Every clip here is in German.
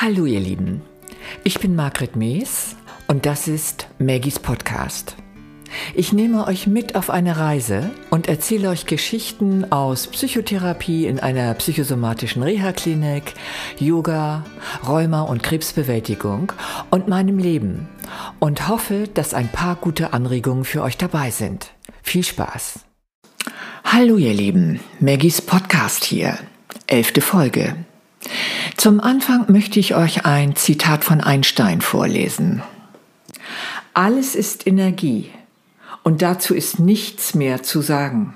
Hallo ihr Lieben, ich bin Margret Mees und das ist Maggies Podcast. Ich nehme euch mit auf eine Reise und erzähle euch Geschichten aus Psychotherapie in einer psychosomatischen Reha-Klinik, Yoga, Rheuma und Krebsbewältigung und meinem Leben und hoffe, dass ein paar gute Anregungen für euch dabei sind. Viel Spaß! Hallo ihr Lieben, Maggies Podcast hier, elfte Folge. Zum Anfang möchte ich euch ein Zitat von Einstein vorlesen. Alles ist Energie und dazu ist nichts mehr zu sagen.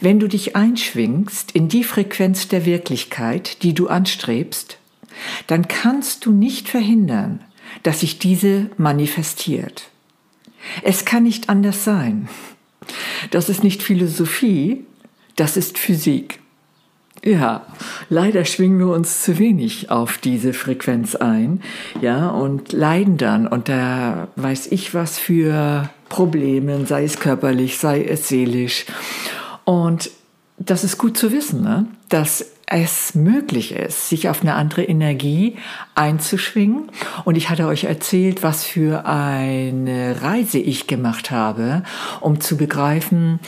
Wenn du dich einschwingst in die Frequenz der Wirklichkeit, die du anstrebst, dann kannst du nicht verhindern, dass sich diese manifestiert. Es kann nicht anders sein. Das ist nicht Philosophie, das ist Physik. Ja, leider schwingen wir uns zu wenig auf diese Frequenz ein, ja, und leiden dann unter weiß ich was für Problemen, sei es körperlich, sei es seelisch. Und das ist gut zu wissen, ne? dass es möglich ist, sich auf eine andere Energie einzuschwingen. Und ich hatte euch erzählt, was für eine Reise ich gemacht habe, um zu begreifen,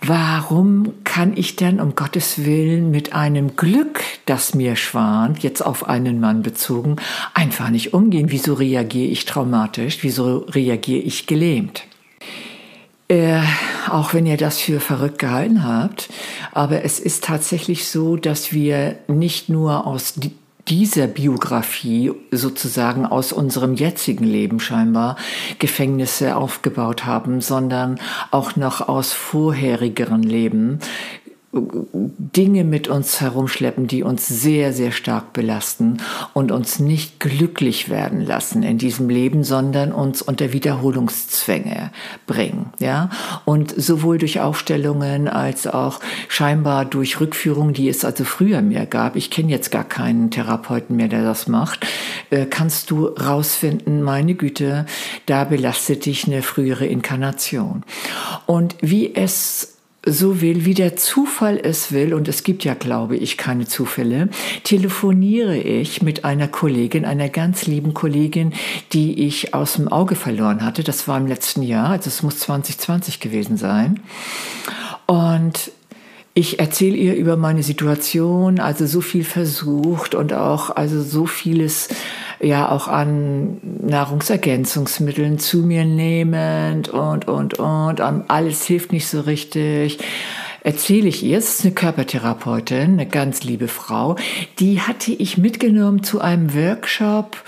warum kann ich denn um Gottes Willen mit einem Glück, das mir schwant, jetzt auf einen Mann bezogen, einfach nicht umgehen? Wieso reagiere ich traumatisch? Wieso reagiere ich gelähmt? Äh, auch wenn ihr das für verrückt gehalten habt, aber es ist tatsächlich so, dass wir nicht nur aus dieser Biografie sozusagen aus unserem jetzigen Leben scheinbar Gefängnisse aufgebaut haben, sondern auch noch aus vorherigeren Leben Dinge mit uns herumschleppen, die uns sehr, sehr stark belasten und uns nicht glücklich werden lassen in diesem Leben, sondern uns unter Wiederholungszwänge bringen. Ja? Und sowohl durch Aufstellungen als auch scheinbar durch Rückführungen, die es also früher mehr gab, ich kenne jetzt gar keinen Therapeuten mehr, der das macht, äh, kannst du rausfinden, meine Güte, da belastet dich eine frühere Inkarnation. Und wie es so will, wie der Zufall es will, und es gibt ja, glaube ich, keine Zufälle, telefoniere ich mit einer Kollegin, einer ganz lieben Kollegin, die ich aus dem Auge verloren hatte. Das war im letzten Jahr, also es muss 2020 gewesen sein. Und ich erzähle ihr über meine Situation, also so viel versucht und auch also so vieles ja auch an Nahrungsergänzungsmitteln zu mir nehmend und, und, und. Alles hilft nicht so richtig erzähle ich ihr, es ist eine Körpertherapeutin, eine ganz liebe Frau, die hatte ich mitgenommen zu einem Workshop,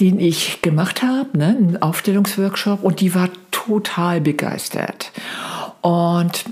den ich gemacht habe, ne, einen Aufstellungsworkshop, und die war total begeistert. Und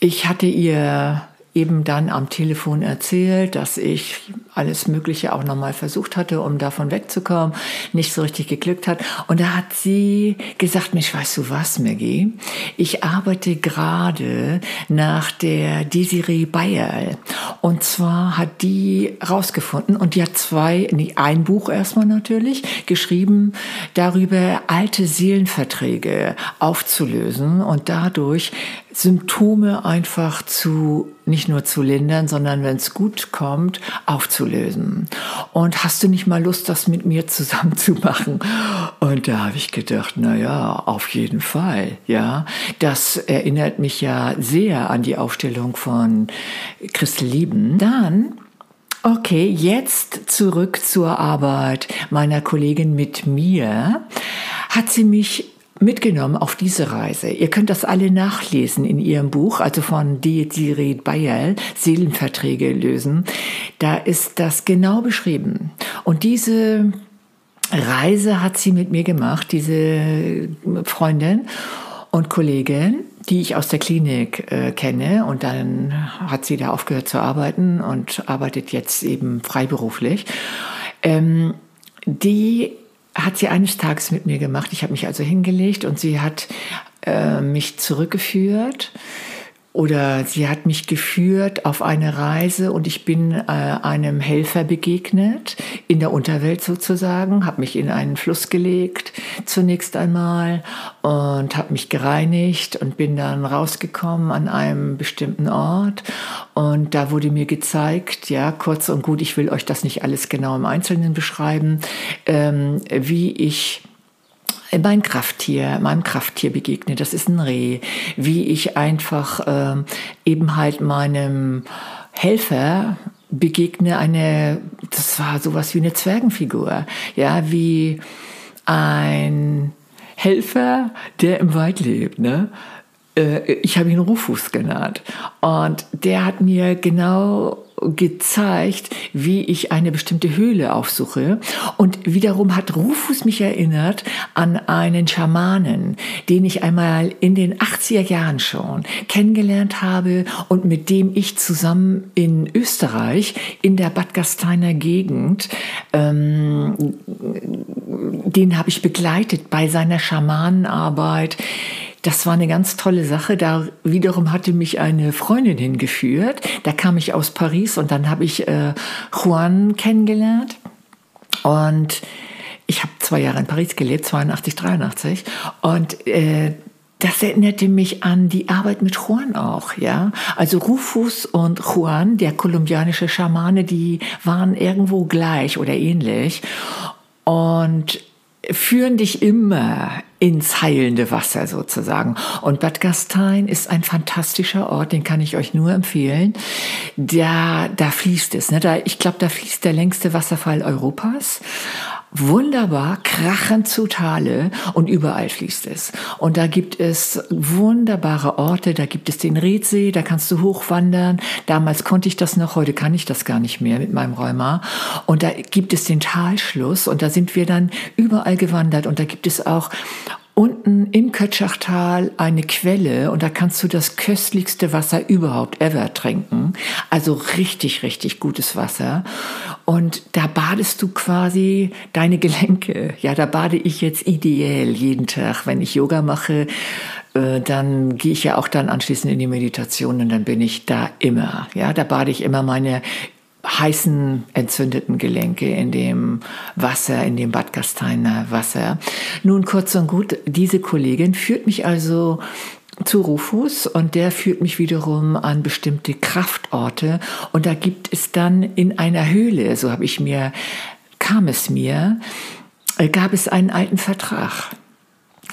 ich hatte ihr eben dann am Telefon erzählt, dass ich alles Mögliche auch nochmal versucht hatte, um davon wegzukommen, nicht so richtig geglückt hat. Und da hat sie gesagt, Mensch, weißt du was, Maggie? Ich arbeite gerade nach der Desiree Bayer. Und zwar hat die rausgefunden, und die hat zwei, nee, ein Buch erstmal natürlich, geschrieben darüber, alte Seelenverträge aufzulösen und dadurch Symptome einfach zu, nicht nur zu lindern, sondern wenn es gut kommt, aufzulösen. Und hast du nicht mal Lust, das mit mir zusammen zu machen? Und da habe ich gedacht, na ja, auf jeden Fall, ja. Das erinnert mich ja sehr an die Aufstellung von Christel Lieben. Dann Okay, jetzt zurück zur Arbeit meiner Kollegin mit mir. Hat sie mich mitgenommen auf diese Reise. Ihr könnt das alle nachlesen in ihrem Buch, also von Desiree Bayerl, Seelenverträge lösen. Da ist das genau beschrieben. Und diese Reise hat sie mit mir gemacht, diese Freundin und Kollegin, die ich aus der Klinik äh, kenne. Und dann hat sie da aufgehört zu arbeiten und arbeitet jetzt eben freiberuflich. Ähm, die hat sie eines Tages mit mir gemacht. Ich habe mich also hingelegt und sie hat äh, mich zurückgeführt oder sie hat mich geführt auf eine Reise und ich bin äh, einem Helfer begegnet, in der Unterwelt sozusagen, habe mich in einen Fluss gelegt zunächst einmal und habe mich gereinigt und bin dann rausgekommen an einem bestimmten Ort. Und da wurde mir gezeigt, ja, kurz und gut, ich will euch das nicht alles genau im Einzelnen beschreiben, ähm, wie ich mein Krafttier, meinem Krafttier begegne. Das ist ein Reh. Wie ich einfach ähm, eben halt meinem Helfer begegne eine, das war sowas wie eine Zwergenfigur. Ja, wie ein Helfer, der im Wald lebt, ne? Äh, ich habe ihn Rufus genannt. Und der hat mir genau gezeigt, wie ich eine bestimmte Höhle aufsuche. Und wiederum hat Rufus mich erinnert an einen Schamanen, den ich einmal in den 80er Jahren schon kennengelernt habe und mit dem ich zusammen in Österreich in der Bad Gasteiner Gegend, ähm, den habe ich begleitet bei seiner Schamanenarbeit das war eine ganz tolle Sache. Da wiederum hatte mich eine Freundin hingeführt. Da kam ich aus Paris und dann habe ich äh, Juan kennengelernt. Und ich habe zwei Jahre in Paris gelebt, 82, 83. Und äh, das erinnerte mich an die Arbeit mit Juan auch, ja. Also Rufus und Juan, der kolumbianische Schamane, die waren irgendwo gleich oder ähnlich und führen dich immer ins heilende Wasser sozusagen. Und Bad Gastein ist ein fantastischer Ort, den kann ich euch nur empfehlen. Da, da fließt es. Ne? Da, ich glaube, da fließt der längste Wasserfall Europas wunderbar, krachend zu Tale und überall fließt es. Und da gibt es wunderbare Orte, da gibt es den Redsee, da kannst du hochwandern. Damals konnte ich das noch, heute kann ich das gar nicht mehr mit meinem Rheuma. Und da gibt es den Talschluss und da sind wir dann überall gewandert und da gibt es auch unten im Kötschachtal eine Quelle und da kannst du das köstlichste Wasser überhaupt ever trinken. Also richtig, richtig gutes Wasser. Und da badest du quasi deine Gelenke. Ja, da bade ich jetzt ideell jeden Tag. Wenn ich Yoga mache, äh, dann gehe ich ja auch dann anschließend in die Meditation und dann bin ich da immer. Ja, da bade ich immer meine heißen, entzündeten Gelenke in dem Wasser, in dem Bad Gasteiner Wasser. Nun kurz und gut, diese Kollegin führt mich also zu Rufus und der führt mich wiederum an bestimmte Kraftorte und da gibt es dann in einer Höhle, so habe ich mir, kam es mir, äh, gab es einen alten Vertrag.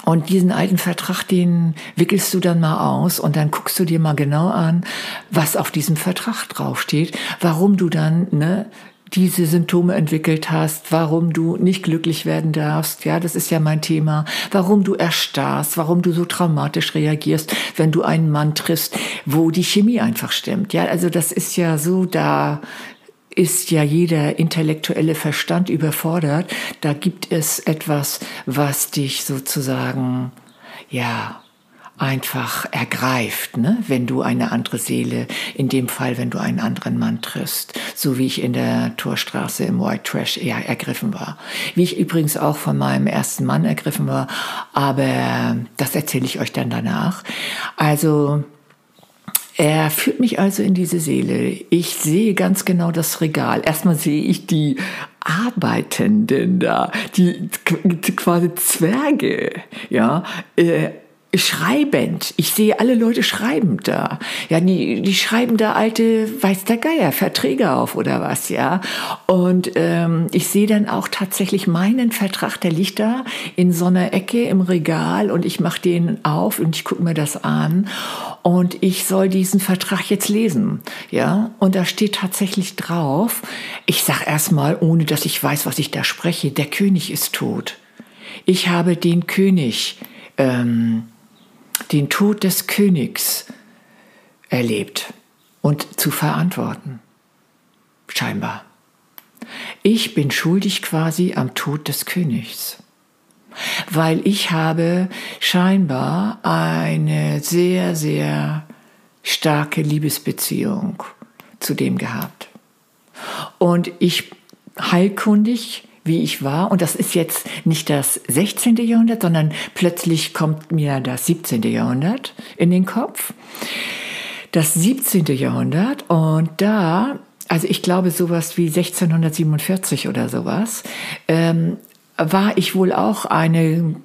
Und diesen alten Vertrag, den wickelst du dann mal aus und dann guckst du dir mal genau an, was auf diesem Vertrag draufsteht, warum du dann ne, diese Symptome entwickelt hast, warum du nicht glücklich werden darfst. Ja, das ist ja mein Thema. Warum du erstarrst, warum du so traumatisch reagierst, wenn du einen Mann triffst, wo die Chemie einfach stimmt. Ja, also das ist ja so, da ist ja jeder intellektuelle Verstand überfordert. Da gibt es etwas, was dich sozusagen, ja, einfach ergreift, ne? wenn du eine andere Seele, in dem Fall, wenn du einen anderen Mann triffst, so wie ich in der Torstraße im White Trash eher ergriffen war. Wie ich übrigens auch von meinem ersten Mann ergriffen war, aber das erzähle ich euch dann danach. Also er führt mich also in diese Seele. Ich sehe ganz genau das Regal. Erstmal sehe ich die Arbeitenden da, die quasi Zwerge, ja, äh, schreibend. Ich sehe alle Leute schreibend da. Ja, die, die schreiben da alte, weiß der Geier, Verträge auf oder was, ja. Und ähm, ich sehe dann auch tatsächlich meinen Vertrag, der liegt da in so einer Ecke im Regal und ich mache den auf und ich gucke mir das an und ich soll diesen Vertrag jetzt lesen, ja. Und da steht tatsächlich drauf, ich sag erstmal, ohne dass ich weiß, was ich da spreche, der König ist tot. Ich habe den König ähm, den Tod des Königs erlebt und zu verantworten. Scheinbar. Ich bin schuldig quasi am Tod des Königs, weil ich habe scheinbar eine sehr, sehr starke Liebesbeziehung zu dem gehabt. Und ich heilkundig wie ich war. Und das ist jetzt nicht das 16. Jahrhundert, sondern plötzlich kommt mir das 17. Jahrhundert in den Kopf. das 17. Jahrhundert und da, also ich glaube sowas wie 1647 oder sowas, ähm, war ich wohl auch eine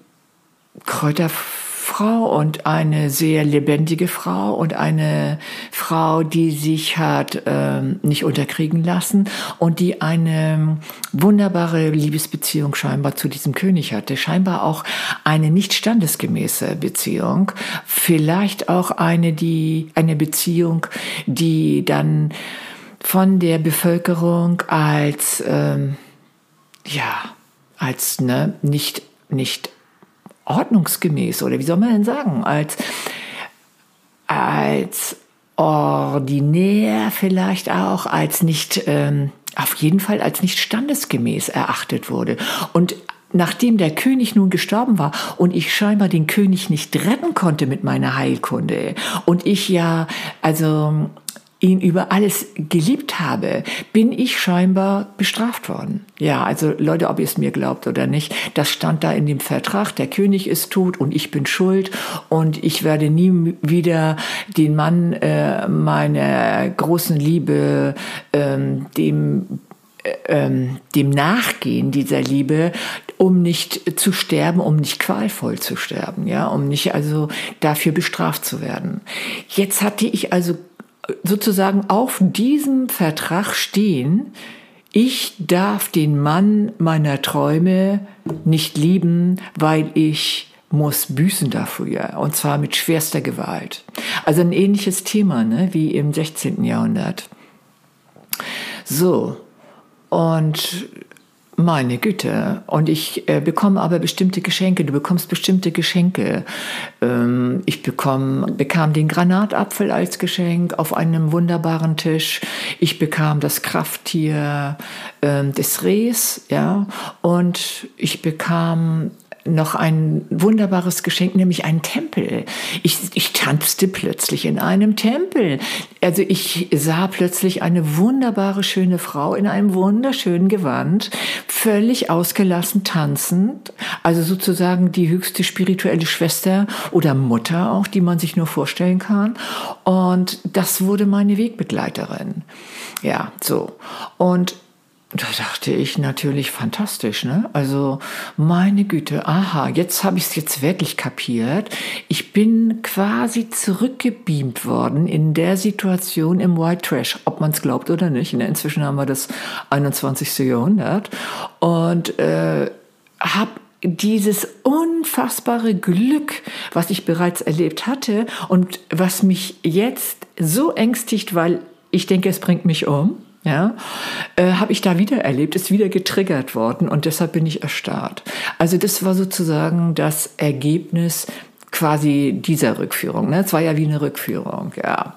Kräuterfrau und eine sehr lebendige Frau und eine Frau, die sich hat ähm, nicht unterkriegen lassen und die eine wunderbare Liebesbeziehung scheinbar zu diesem König hatte. Scheinbar auch eine nicht standesgemäße Beziehung. Vielleicht auch eine, die, eine Beziehung, die dann von der Bevölkerung als, ähm, ja, als ne, nicht, nicht ordnungsgemäß oder wie soll man denn sagen, als, als ordinär vielleicht auch, als nicht, ähm, auf jeden Fall als nicht standesgemäß erachtet wurde. Und nachdem der König nun gestorben war und ich scheinbar den König nicht retten konnte mit meiner Heilkunde und ich ja, also ihn über alles geliebt habe, bin ich scheinbar bestraft worden. Ja, also Leute, ob ihr es mir glaubt oder nicht, das stand da in dem Vertrag, der König ist tot und ich bin schuld und ich werde nie wieder den Mann äh, meiner großen Liebe, ähm, dem äh, ähm, dem Nachgehen dieser Liebe, um nicht zu sterben, um nicht qualvoll zu sterben, ja, um nicht also dafür bestraft zu werden. Jetzt hatte ich also sozusagen auf diesem Vertrag stehen, ich darf den Mann meiner Träume nicht lieben, weil ich muss büßen dafür, und zwar mit schwerster Gewalt. Also ein ähnliches Thema ne, wie im 16. Jahrhundert. So, und meine Güte. Und ich äh, bekomme aber bestimmte Geschenke. Du bekommst bestimmte Geschenke. Ähm, ich bekomm, bekam den Granatapfel als Geschenk auf einem wunderbaren Tisch. Ich bekam das Krafttier äh, des Rehs, ja. Und ich bekam noch ein wunderbares Geschenk, nämlich einen Tempel. Ich, ich tanzte plötzlich in einem Tempel. Also ich sah plötzlich eine wunderbare, schöne Frau in einem wunderschönen Gewand, völlig ausgelassen tanzend. Also sozusagen die höchste spirituelle Schwester oder Mutter auch, die man sich nur vorstellen kann. Und das wurde meine Wegbegleiterin. Ja, so. Und da dachte ich natürlich fantastisch, ne? Also meine Güte, aha, jetzt habe ich es jetzt wirklich kapiert. Ich bin quasi zurückgebeamt worden in der Situation im White Trash, ob man es glaubt oder nicht. Ne? Inzwischen haben wir das 21. Jahrhundert und äh, habe dieses unfassbare Glück, was ich bereits erlebt hatte und was mich jetzt so ängstigt, weil ich denke, es bringt mich um ja, äh, habe ich da wieder erlebt, ist wieder getriggert worden und deshalb bin ich erstarrt. Also das war sozusagen das Ergebnis quasi dieser Rückführung. Ne? Es war ja wie eine Rückführung, ja.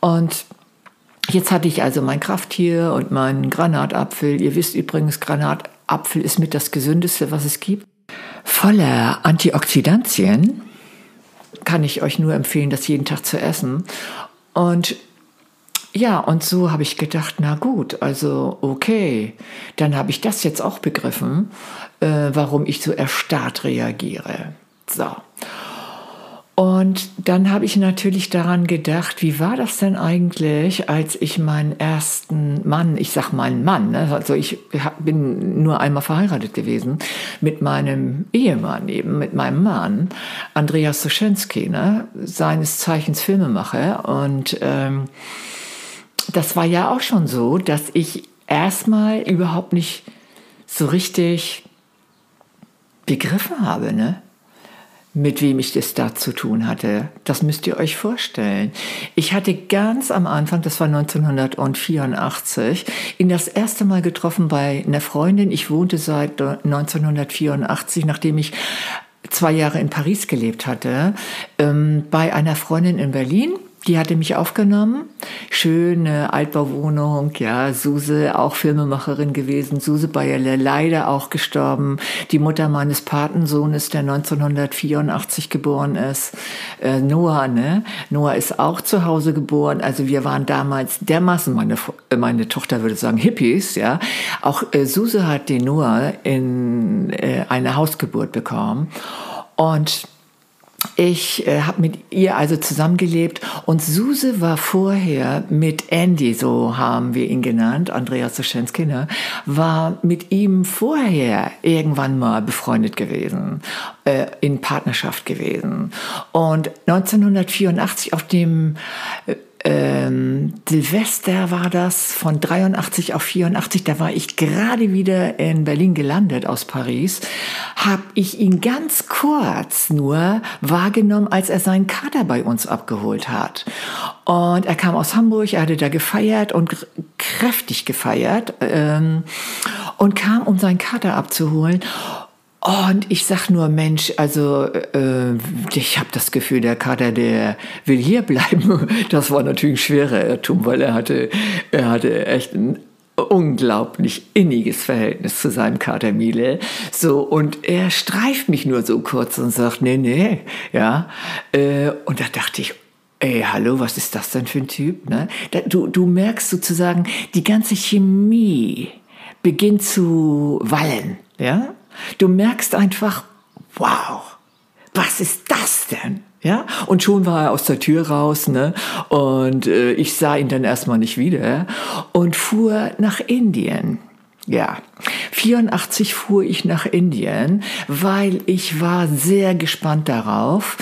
Und jetzt hatte ich also mein Krafttier und meinen Granatapfel. Ihr wisst übrigens, Granatapfel ist mit das gesündeste, was es gibt. Voller Antioxidantien kann ich euch nur empfehlen, das jeden Tag zu essen. Und ja, und so habe ich gedacht, na gut, also okay, dann habe ich das jetzt auch begriffen, äh, warum ich so erstarrt reagiere. So. Und dann habe ich natürlich daran gedacht, wie war das denn eigentlich, als ich meinen ersten Mann, ich sag meinen Mann, ne, also ich bin nur einmal verheiratet gewesen, mit meinem Ehemann eben, mit meinem Mann, Andreas Soschenski, ne, seines Zeichens Filmemacher und ähm, das war ja auch schon so, dass ich erstmal überhaupt nicht so richtig begriffen habe, ne? mit wem ich das da zu tun hatte. Das müsst ihr euch vorstellen. Ich hatte ganz am Anfang, das war 1984, ihn das erste Mal getroffen bei einer Freundin. Ich wohnte seit 1984, nachdem ich zwei Jahre in Paris gelebt hatte, ähm, bei einer Freundin in Berlin die hatte mich aufgenommen. Schöne Altbauwohnung, ja, Suse, auch Filmemacherin gewesen, Suse Bayerle, leider auch gestorben. Die Mutter meines Patensohnes, der 1984 geboren ist. Äh, Noah, ne? Noah ist auch zu Hause geboren. Also wir waren damals dermaßen, meine, meine Tochter würde sagen, Hippies, ja. Auch äh, Suse hat den Noah in äh, eine Hausgeburt bekommen. Und ich äh, habe mit ihr also zusammengelebt und Suse war vorher mit Andy, so haben wir ihn genannt, Andreas Suschenski, ne, war mit ihm vorher irgendwann mal befreundet gewesen, äh, in Partnerschaft gewesen. Und 1984 auf dem äh, ähm, Silvester war das von 83 auf 84, da war ich gerade wieder in Berlin gelandet aus Paris, habe ich ihn ganz kurz nur wahrgenommen, als er seinen Kater bei uns abgeholt hat. Und er kam aus Hamburg, er hatte da gefeiert und kräftig gefeiert ähm, und kam, um seinen Kater abzuholen. Und ich sag nur, Mensch, also äh, ich habe das Gefühl, der Kater, der will hier bleiben. Das war natürlich ein schwerer Irrtum, weil er hatte, er hatte echt ein unglaublich inniges Verhältnis zu seinem Kater Miele. So, und er streift mich nur so kurz und sagt, nee, nee, ja. Äh, und da dachte ich, Ey, hallo, was ist das denn für ein Typ? Ne? Da, du, du merkst sozusagen, die ganze Chemie beginnt zu wallen. Ja? Du merkst einfach, wow, was ist das denn? Ja, und schon war er aus der Tür raus, ne? Und äh, ich sah ihn dann erstmal nicht wieder und fuhr nach Indien. Ja, 84 fuhr ich nach Indien, weil ich war sehr gespannt darauf,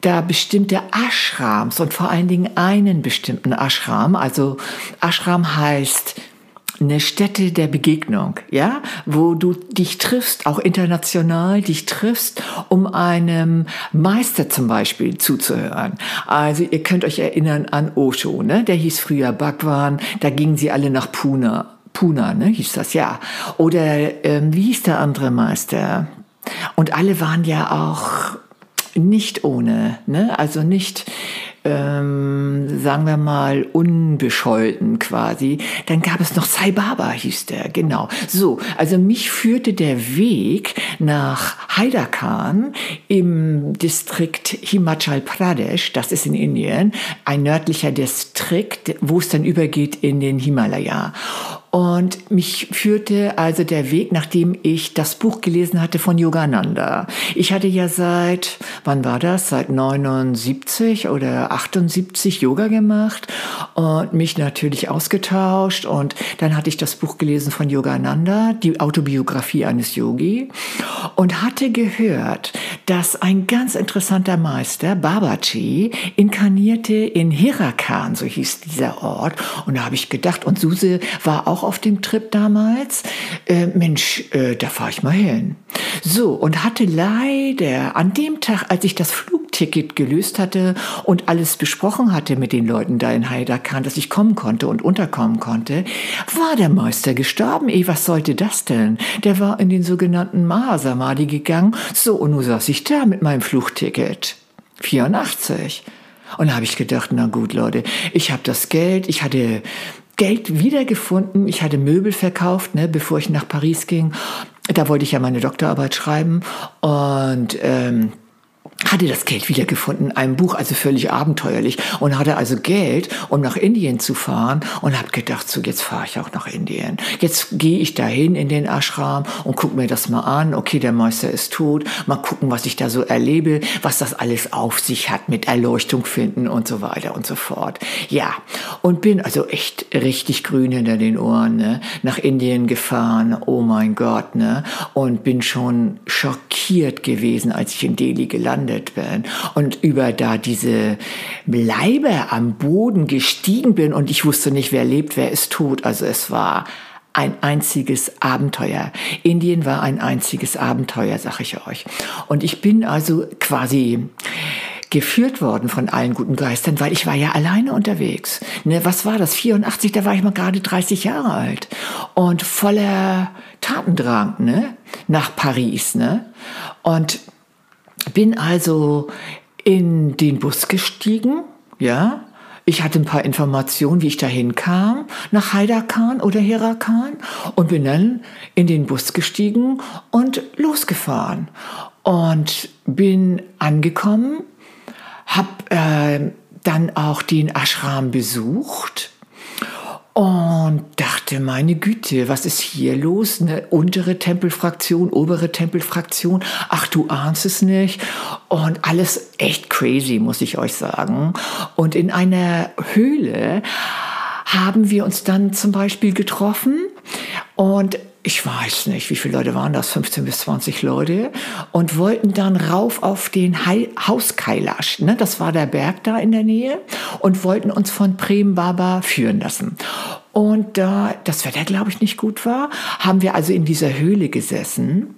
da bestimmte Ashrams und vor allen Dingen einen bestimmten Ashram, also Ashram heißt eine Stätte der Begegnung, ja, wo du dich triffst, auch international dich triffst, um einem Meister zum Beispiel zuzuhören. Also ihr könnt euch erinnern an Osho, ne? Der hieß früher Bhagwan, da gingen sie alle nach Pune. Puna, ne, hieß das, ja. Oder ähm, wie hieß der andere Meister? Und alle waren ja auch nicht ohne, ne? Also nicht ähm, sagen wir mal, unbescholten quasi. Dann gab es noch Sai Baba, hieß der, genau. So, also mich führte der Weg nach Haidakan im Distrikt Himachal Pradesh, das ist in Indien, ein nördlicher Distrikt, wo es dann übergeht in den Himalaya. Und mich führte also der Weg, nachdem ich das Buch gelesen hatte von Yogananda. Ich hatte ja seit, wann war das? Seit 79 oder 78 Yoga gemacht und mich natürlich ausgetauscht. Und dann hatte ich das Buch gelesen von Yogananda, die Autobiografie eines Yogi, und hatte gehört, dass ein ganz interessanter Meister, Babaji, inkarnierte in Hirakan, so hieß dieser Ort. Und da habe ich gedacht, und Suse war auch auf dem Trip damals, äh, Mensch, äh, da fahre ich mal hin. So, und hatte leider an dem Tag, als ich das Flugticket gelöst hatte und alles besprochen hatte mit den Leuten da in Heidakan, dass ich kommen konnte und unterkommen konnte, war der Meister gestorben. Ey, was sollte das denn? Der war in den sogenannten Mahasamadhi gegangen. So, und nun saß ich da mit meinem Flugticket. 84. Und da habe ich gedacht, na gut, Leute, ich habe das Geld, ich hatte Geld wiedergefunden. Ich hatte Möbel verkauft, ne, bevor ich nach Paris ging. Da wollte ich ja meine Doktorarbeit schreiben und ähm, hatte das Geld wiedergefunden, einem Buch, also völlig abenteuerlich und hatte also Geld, um nach Indien zu fahren und habe gedacht, so jetzt fahre ich auch nach Indien. Jetzt gehe ich dahin in den Ashram und gucke mir das mal an. Okay, der Meister ist tot. Mal gucken, was ich da so erlebe, was das alles auf sich hat mit Erleuchtung finden und so weiter und so fort. Ja, und bin also echt richtig grün hinter den Ohren, ne? nach Indien gefahren. Oh mein Gott, ne? Und bin schon schockiert gewesen, als ich in Delhi gelandet gelandet bin und über da diese Leibe am Boden gestiegen bin und ich wusste nicht, wer lebt, wer ist tot. Also es war ein einziges Abenteuer. Indien war ein einziges Abenteuer, sag ich euch. Und ich bin also quasi geführt worden von allen guten Geistern, weil ich war ja alleine unterwegs. Ne, was war das? 84, da war ich mal gerade 30 Jahre alt und voller Tatendrang, ne? Nach Paris, ne? Und bin also in den Bus gestiegen, ja. Ich hatte ein paar Informationen, wie ich dahin kam, nach Haidakan oder Herakan und bin dann in den Bus gestiegen und losgefahren und bin angekommen, habe äh, dann auch den Ashram besucht und dachte, meine Güte, was ist hier los? Eine untere Tempelfraktion, obere Tempelfraktion. Ach, du ahnst es nicht. Und alles echt crazy, muss ich euch sagen. Und in einer Höhle haben wir uns dann zum Beispiel getroffen und ich weiß nicht, wie viele Leute waren das, 15 bis 20 Leute, und wollten dann rauf auf den Haus Kailash, ne? das war der Berg da in der Nähe, und wollten uns von Prem Baba führen lassen. Und da das Wetter, glaube ich, nicht gut war, haben wir also in dieser Höhle gesessen.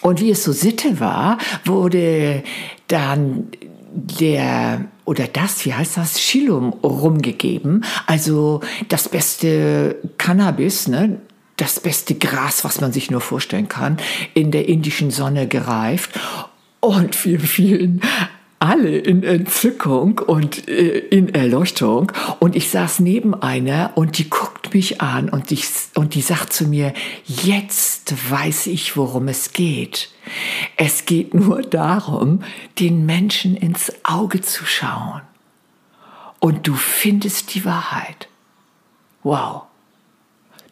Und wie es so Sitte war, wurde dann der oder das, wie heißt das, Chilum rumgegeben, also das beste Cannabis, ne, das beste Gras, was man sich nur vorstellen kann, in der indischen Sonne gereift. Und wir fielen alle in Entzückung und äh, in Erleuchtung. Und ich saß neben einer und die guckt mich an und, ich, und die sagt zu mir, jetzt weiß ich, worum es geht. Es geht nur darum, den Menschen ins Auge zu schauen. Und du findest die Wahrheit. Wow.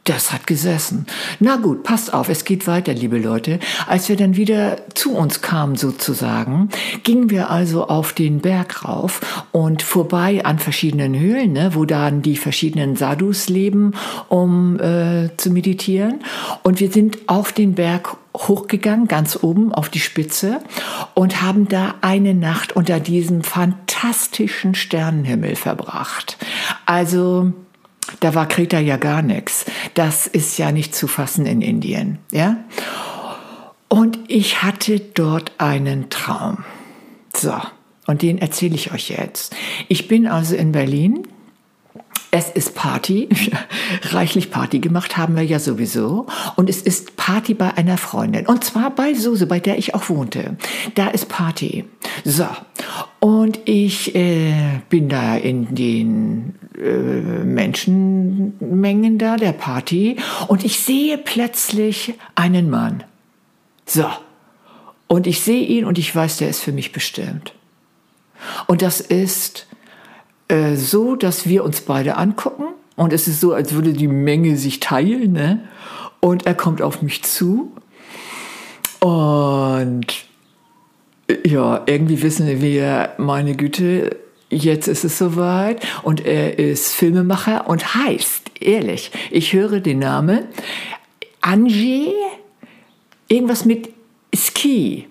Das hat gesessen. Na gut, passt auf, es geht weiter, liebe Leute. Als wir dann wieder zu uns kamen sozusagen, gingen wir also auf den Berg rauf und vorbei an verschiedenen Höhlen, ne, wo dann die verschiedenen Sadhus leben, um äh, zu meditieren. Und wir sind auf den Berg hochgegangen, ganz oben auf die Spitze und haben da eine Nacht unter diesem fantastischen Sternenhimmel verbracht. Also da war Kreta ja gar nichts. Das ist ja nicht zu fassen in Indien, ja? Und ich hatte dort einen Traum. So, und den erzähle ich euch jetzt. Ich bin also in Berlin es ist Party, reichlich Party gemacht haben wir ja sowieso. Und es ist Party bei einer Freundin. Und zwar bei Suse, bei der ich auch wohnte. Da ist Party. So. Und ich äh, bin da in den äh, Menschenmengen da, der Party. Und ich sehe plötzlich einen Mann. So. Und ich sehe ihn und ich weiß, der ist für mich bestimmt. Und das ist äh, so, dass wir uns beide angucken und es ist so, als würde die Menge sich teilen. Ne? Und er kommt auf mich zu und ja, irgendwie wissen wir, meine Güte, jetzt ist es soweit und er ist Filmemacher und heißt, ehrlich, ich höre den Namen Angie, irgendwas mit Ski.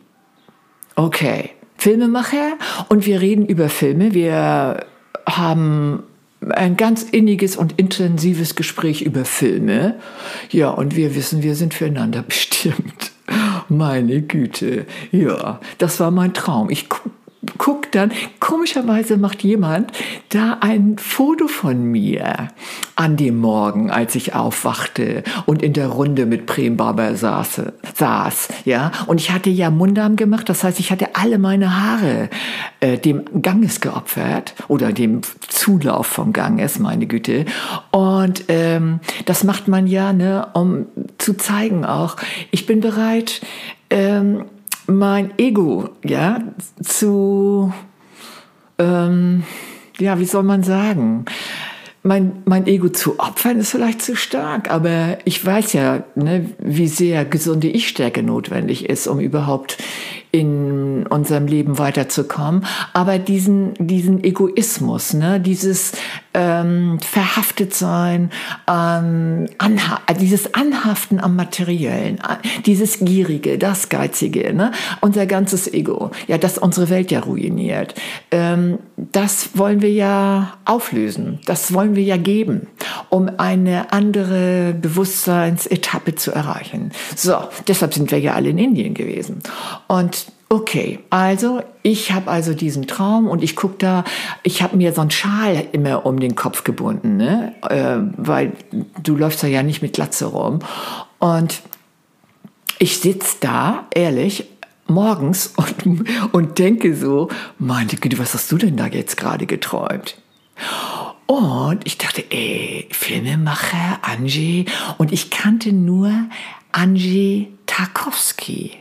Okay, Filmemacher und wir reden über Filme. Wir haben ein ganz inniges und intensives Gespräch über Filme. Ja, und wir wissen, wir sind füreinander bestimmt. Meine Güte. Ja, das war mein Traum. Ich guck dann, komischerweise macht jemand da ein Foto von mir an dem Morgen, als ich aufwachte und in der Runde mit Prem Barber saß, saß, ja. Und ich hatte ja Mundam gemacht, das heißt, ich hatte alle meine Haare äh, dem Ganges geopfert oder dem Zulauf vom Ganges, meine Güte. Und ähm, das macht man ja, ne, um zu zeigen auch, ich bin bereit, ähm, mein Ego, ja, zu, ähm, ja, wie soll man sagen, mein, mein Ego zu opfern ist vielleicht zu stark, aber ich weiß ja, ne, wie sehr gesunde Ich-Stärke notwendig ist, um überhaupt in unserem Leben weiterzukommen. Aber diesen, diesen Egoismus, ne, dieses ähm, Verhaftetsein, ähm, anha dieses Anhaften am Materiellen, dieses Gierige, das Geizige, ne, unser ganzes Ego, ja, das unsere Welt ja ruiniert, ähm, das wollen wir ja auflösen, das wollen wir ja geben, um eine andere Bewusstseinsetappe zu erreichen. So, deshalb sind wir ja alle in Indien gewesen. Und Okay, also ich habe also diesen Traum und ich gucke da, ich habe mir so einen Schal immer um den Kopf gebunden, ne? Äh, weil du läufst ja nicht mit Glatze rum. Und ich sitze da, ehrlich, morgens und, und denke so, meine Güte, was hast du denn da jetzt gerade geträumt? Und ich dachte, ey, Filmemacher, Angie. Und ich kannte nur Angie Tarkovsky.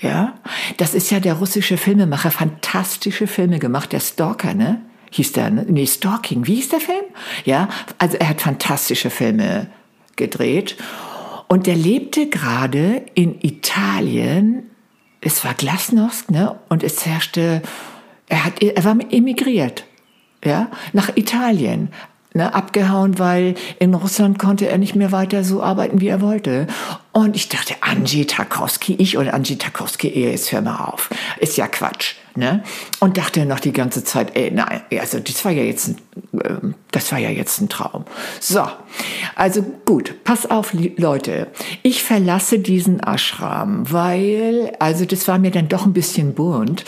Ja, das ist ja der russische Filmemacher, fantastische Filme gemacht, der Stalker, ne? hieß der, ne? nee, Stalking, wie hieß der Film? Ja, also er hat fantastische Filme gedreht. Und der lebte gerade in Italien, es war Glasnost, ne? Und es herrschte, er, hat, er war emigriert, ja, nach Italien, ne, abgehauen, weil in Russland konnte er nicht mehr weiter so arbeiten, wie er wollte. Und ich dachte, Angie Tarkowski, ich und Angie Tarkowski, Ehe, jetzt hör mal auf. Ist ja Quatsch. Ne? Und dachte noch die ganze Zeit, ey, nein, also das war ja jetzt ein, ähm, das war ja jetzt ein Traum. So, also gut, pass auf, Leute. Ich verlasse diesen Ashram, weil, also das war mir dann doch ein bisschen bunt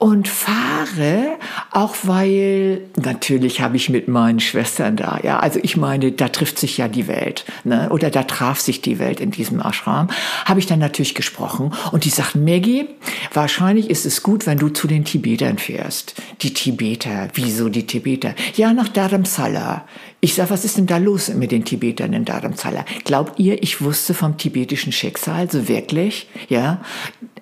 und fahre, auch weil natürlich habe ich mit meinen Schwestern da, ja, also ich meine, da trifft sich ja die Welt, ne? oder da traf sich die Welt in diesem Ashram, habe ich dann natürlich gesprochen und die sagten, Maggie, wahrscheinlich ist es gut, wenn du zu den Tibetern fährst. Die Tibeter, wieso die Tibeter? Ja, nach Dharamsala. Ich sag, was ist denn da los mit den Tibetern in Dharamsala? Glaubt ihr, ich wusste vom tibetischen Schicksal, so wirklich? Ja,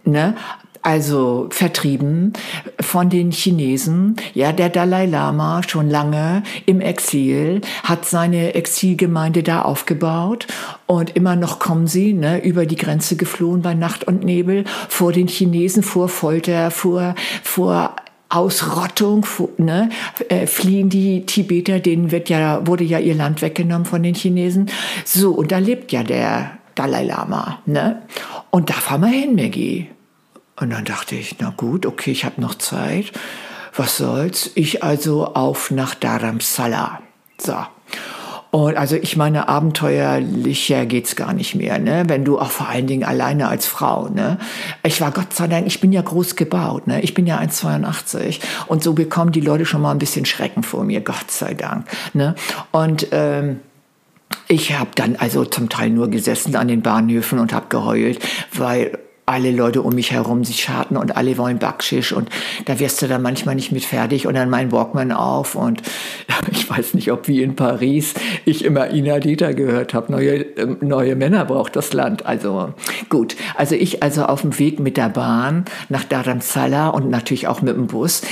ne? Also vertrieben von den Chinesen. Ja, der Dalai Lama schon lange im Exil, hat seine Exilgemeinde da aufgebaut und immer noch kommen sie ne, über die Grenze geflohen bei Nacht und Nebel vor den Chinesen, vor Folter, vor, vor Ausrottung, ne, äh, fliehen die Tibeter, denen wird ja, wurde ja ihr Land weggenommen von den Chinesen. So, und da lebt ja der Dalai Lama, ne? Und da fahren wir hin, Maggie. Und dann dachte ich, na gut, okay, ich habe noch Zeit. Was soll's? Ich also auf nach Dharamsala. So. Und also ich meine, abenteuerlicher geht's gar nicht mehr, ne? Wenn du auch vor allen Dingen alleine als Frau, ne? Ich war Gott sei Dank, ich bin ja groß gebaut, ne? Ich bin ja 1,82 und so bekommen die Leute schon mal ein bisschen Schrecken vor mir, Gott sei Dank, ne? Und ähm, ich habe dann also zum Teil nur gesessen an den Bahnhöfen und habe geheult, weil alle Leute um mich herum sich scharten und alle wollen Backschisch und da wirst du dann manchmal nicht mit fertig und dann mein Walkman auf und ich weiß nicht, ob wie in Paris ich immer Ina Dieter gehört habe, neue, ähm, neue Männer braucht das Land. Also gut, also ich also auf dem Weg mit der Bahn nach Dharamsala und natürlich auch mit dem Bus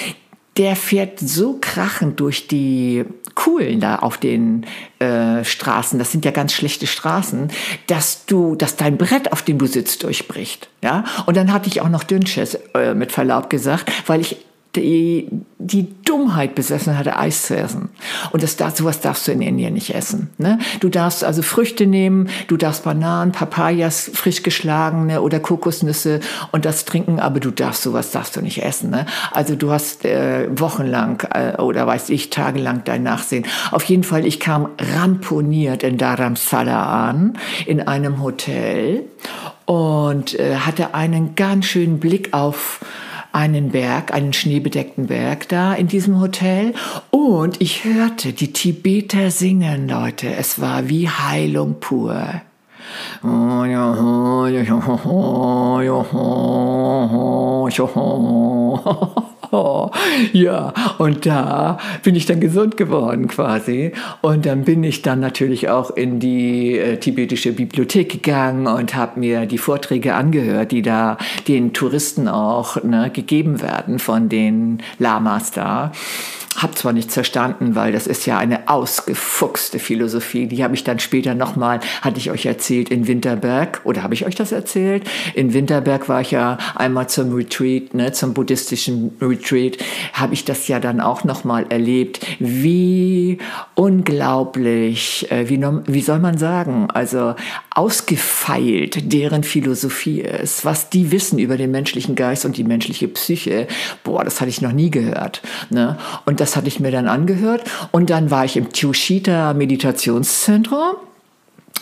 der fährt so krachend durch die Kuhlen da auf den äh, Straßen, das sind ja ganz schlechte Straßen, dass du, dass dein Brett, auf dem du sitzt, durchbricht. Ja? Und dann hatte ich auch noch Dünnschiss, äh, mit Verlaub gesagt, weil ich die, die Dummheit besessen hatte, Eis zu essen. Und das, sowas darfst du in Indien nicht essen. Ne? Du darfst also Früchte nehmen, du darfst Bananen, Papayas, frisch geschlagene oder Kokosnüsse und das trinken, aber du darfst sowas darfst du nicht essen. Ne? Also du hast äh, wochenlang äh, oder weiß ich, tagelang dein Nachsehen. Auf jeden Fall, ich kam ramponiert in Dharamsala an, in einem Hotel und äh, hatte einen ganz schönen Blick auf einen Berg, einen schneebedeckten Berg da in diesem Hotel und ich hörte die Tibeter singen, Leute. Es war wie Heilung pur. ja, und da bin ich dann gesund geworden quasi. Und dann bin ich dann natürlich auch in die äh, tibetische Bibliothek gegangen und habe mir die Vorträge angehört, die da den Touristen auch ne, gegeben werden von den Lamas da. Hab zwar nichts verstanden, weil das ist ja eine ausgefuchste Philosophie. Die habe ich dann später nochmal, hatte ich euch erzählt, in Winterberg. Oder habe ich euch das erzählt? In Winterberg war ich ja einmal zum Retreat, ne, zum buddhistischen Retreat, habe ich das ja dann auch nochmal erlebt. Wie unglaublich, äh, wie, wie soll man sagen, also ausgefeilt deren Philosophie ist, was die wissen über den menschlichen Geist und die menschliche Psyche. Boah, das hatte ich noch nie gehört. Ne? Und das hatte ich mir dann angehört. Und dann war ich im Tushita Meditationszentrum.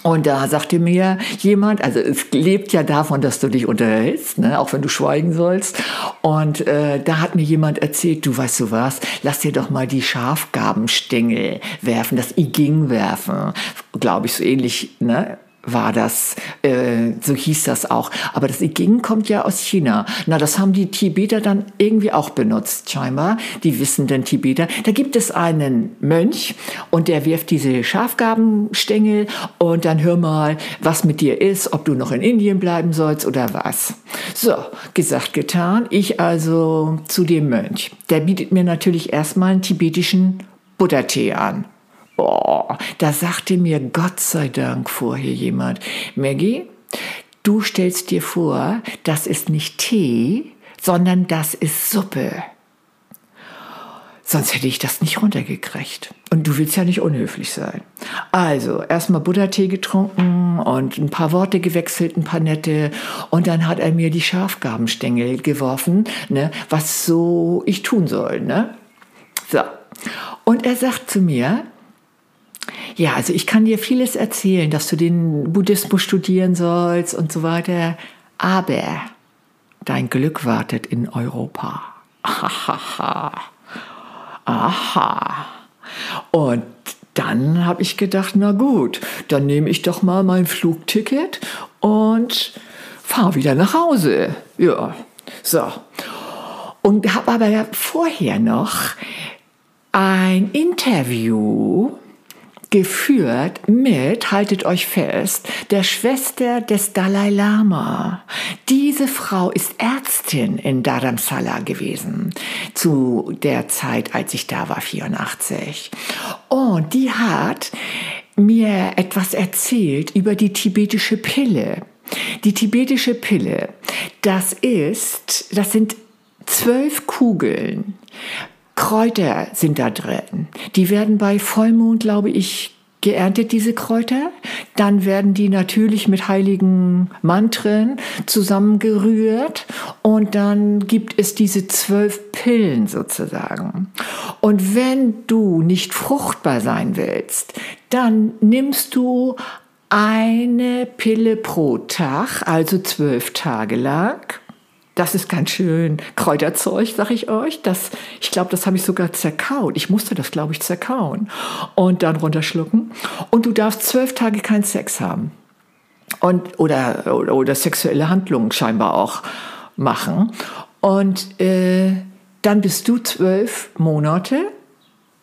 Und da sagte mir jemand, also es lebt ja davon, dass du dich unterhältst, ne, auch wenn du schweigen sollst. Und äh, da hat mir jemand erzählt, du weißt du was, lass dir doch mal die Schafgabenstängel werfen, das I Ging werfen, glaube ich, so ähnlich, ne? War das, äh, so hieß das auch. Aber das Iging kommt ja aus China. Na, das haben die Tibeter dann irgendwie auch benutzt, scheinbar, die wissenden Tibeter. Da gibt es einen Mönch und der wirft diese Schafgabenstängel und dann hör mal, was mit dir ist, ob du noch in Indien bleiben sollst oder was. So, gesagt, getan. Ich also zu dem Mönch. Der bietet mir natürlich erstmal einen tibetischen Buttertee an. Boah, da sagte mir Gott sei Dank vorher jemand, Maggie, du stellst dir vor, das ist nicht Tee, sondern das ist Suppe. Sonst hätte ich das nicht runtergekriegt. Und du willst ja nicht unhöflich sein. Also, erstmal Buttertee getrunken und ein paar Worte gewechselt, ein paar nette. Und dann hat er mir die Schafgabenstängel geworfen, ne, was so ich tun soll, ne? So. Und er sagt zu mir, ja, also ich kann dir vieles erzählen, dass du den Buddhismus studieren sollst und so weiter. Aber dein Glück wartet in Europa. Aha. Aha. Und dann habe ich gedacht, na gut, dann nehme ich doch mal mein Flugticket und fahre wieder nach Hause. Ja, so. Und habe aber vorher noch ein Interview geführt mit, haltet euch fest, der Schwester des Dalai Lama. Diese Frau ist Ärztin in Dharamsala gewesen, zu der Zeit, als ich da war, 84. Und die hat mir etwas erzählt über die tibetische Pille. Die tibetische Pille, das ist, das sind zwölf Kugeln Kräuter sind da drin. Die werden bei Vollmond, glaube ich, geerntet, diese Kräuter. Dann werden die natürlich mit heiligen Mantren zusammengerührt und dann gibt es diese zwölf Pillen sozusagen. Und wenn du nicht fruchtbar sein willst, dann nimmst du eine Pille pro Tag, also zwölf Tage lang das ist ganz schön Kräuterzeug, sag ich euch. Das, ich glaube, das habe ich sogar zerkaut. Ich musste das, glaube ich, zerkauen und dann runterschlucken. Und du darfst zwölf Tage keinen Sex haben. Und, oder, oder, oder sexuelle Handlungen scheinbar auch machen. Und äh, dann bist du zwölf Monate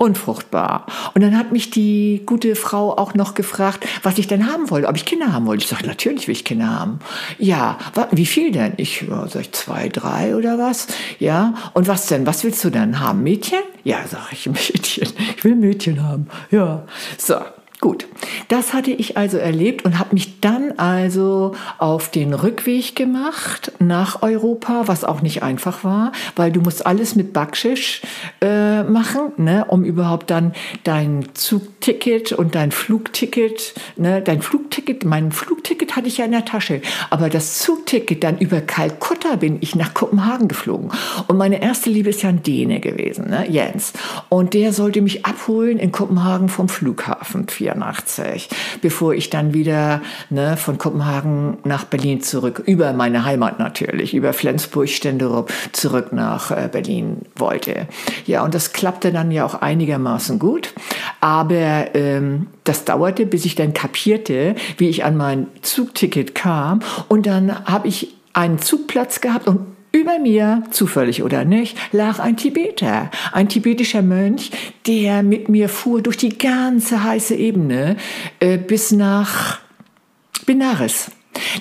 unfruchtbar. Und dann hat mich die gute Frau auch noch gefragt, was ich denn haben wollte, ob ich Kinder haben wollte. Ich sagte, natürlich will ich Kinder haben. Ja, wie viel denn? Ich, sag ich, zwei, drei oder was? Ja, und was denn? Was willst du denn haben? Mädchen? Ja, sag ich, Mädchen. Ich will Mädchen haben. Ja, so. Gut, das hatte ich also erlebt und habe mich dann also auf den Rückweg gemacht nach Europa, was auch nicht einfach war, weil du musst alles mit Backschisch äh, machen, ne, um überhaupt dann dein Zugticket und dein Flugticket, ne, dein Flugticket, mein Flugticket hatte ich ja in der Tasche, aber das Zugticket dann über Kalkutta bin ich nach Kopenhagen geflogen und meine erste Liebe ist ja ein Däne gewesen, ne, Jens, und der sollte mich abholen in Kopenhagen vom Flughafen. 1984, bevor ich dann wieder ne, von Kopenhagen nach Berlin zurück, über meine Heimat natürlich, über Flensburg, Stenderup, zurück nach äh, Berlin wollte. Ja, und das klappte dann ja auch einigermaßen gut, aber ähm, das dauerte, bis ich dann kapierte, wie ich an mein Zugticket kam und dann habe ich einen Zugplatz gehabt und über mir, zufällig oder nicht, lag ein Tibeter, ein tibetischer Mönch, der mit mir fuhr durch die ganze heiße Ebene äh, bis nach Benares.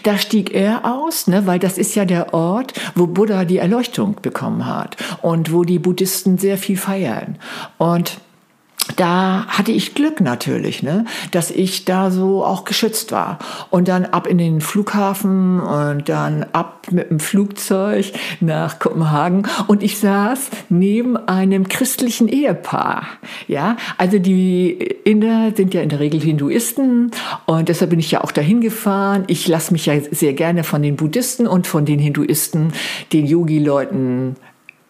Da stieg er aus, ne, weil das ist ja der Ort, wo Buddha die Erleuchtung bekommen hat und wo die Buddhisten sehr viel feiern. Und da hatte ich Glück natürlich, ne, dass ich da so auch geschützt war. Und dann ab in den Flughafen und dann ab mit dem Flugzeug nach Kopenhagen und ich saß neben einem christlichen Ehepaar. Ja, also die Inder sind ja in der Regel Hinduisten und deshalb bin ich ja auch dahin gefahren. Ich lasse mich ja sehr gerne von den Buddhisten und von den Hinduisten, den Yogi-Leuten